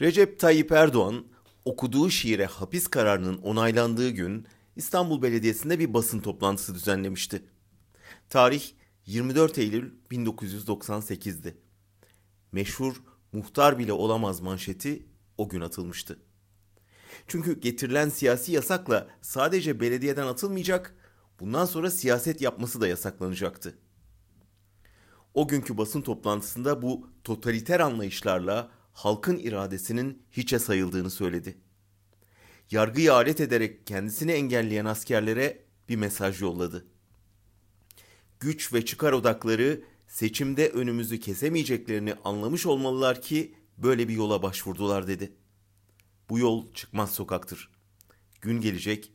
Recep Tayyip Erdoğan okuduğu şiire hapis kararının onaylandığı gün İstanbul Belediyesi'nde bir basın toplantısı düzenlemişti. Tarih 24 Eylül 1998'di. Meşhur muhtar bile olamaz manşeti o gün atılmıştı. Çünkü getirilen siyasi yasakla sadece belediyeden atılmayacak, bundan sonra siyaset yapması da yasaklanacaktı. O günkü basın toplantısında bu totaliter anlayışlarla halkın iradesinin hiçe sayıldığını söyledi. Yargıyı alet ederek kendisini engelleyen askerlere bir mesaj yolladı. Güç ve çıkar odakları seçimde önümüzü kesemeyeceklerini anlamış olmalılar ki böyle bir yola başvurdular dedi. Bu yol çıkmaz sokaktır. Gün gelecek,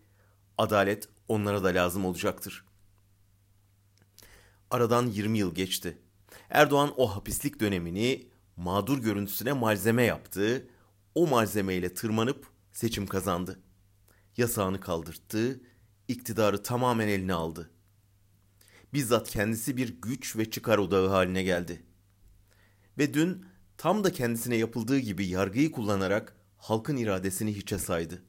adalet onlara da lazım olacaktır. Aradan 20 yıl geçti. Erdoğan o hapislik dönemini mağdur görüntüsüne malzeme yaptı. O malzemeyle tırmanıp seçim kazandı. Yasağını kaldırttı, iktidarı tamamen eline aldı. Bizzat kendisi bir güç ve çıkar odağı haline geldi. Ve dün tam da kendisine yapıldığı gibi yargıyı kullanarak halkın iradesini hiçe saydı.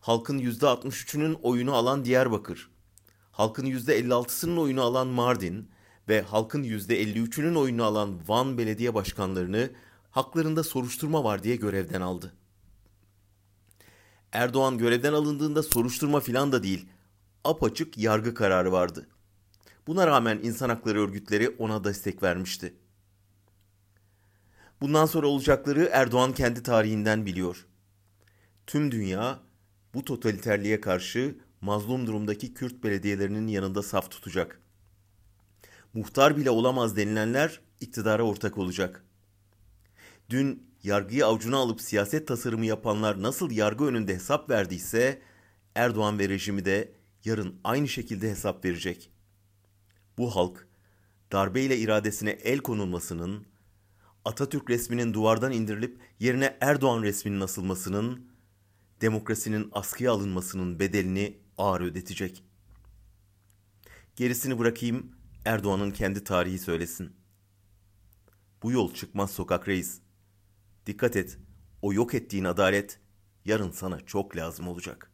Halkın %63'ünün oyunu alan Diyarbakır, halkın %56'sının oyunu alan Mardin ve halkın %53'ünün oyunu alan Van belediye başkanlarını haklarında soruşturma var diye görevden aldı. Erdoğan görevden alındığında soruşturma filan da değil, apaçık yargı kararı vardı. Buna rağmen insan hakları örgütleri ona destek vermişti. Bundan sonra olacakları Erdoğan kendi tarihinden biliyor. Tüm dünya bu totaliterliğe karşı mazlum durumdaki Kürt belediyelerinin yanında saf tutacak. Muhtar bile olamaz denilenler iktidara ortak olacak. Dün yargıyı avucuna alıp siyaset tasarımı yapanlar nasıl yargı önünde hesap verdiyse Erdoğan ve rejimi de yarın aynı şekilde hesap verecek. Bu halk darbeyle iradesine el konulmasının, Atatürk resminin duvardan indirilip yerine Erdoğan resminin asılmasının, demokrasinin askıya alınmasının bedelini ağır ödetecek. Gerisini bırakayım Erdoğan'ın kendi tarihi söylesin. Bu yol çıkmaz sokak reis. Dikkat et, o yok ettiğin adalet yarın sana çok lazım olacak.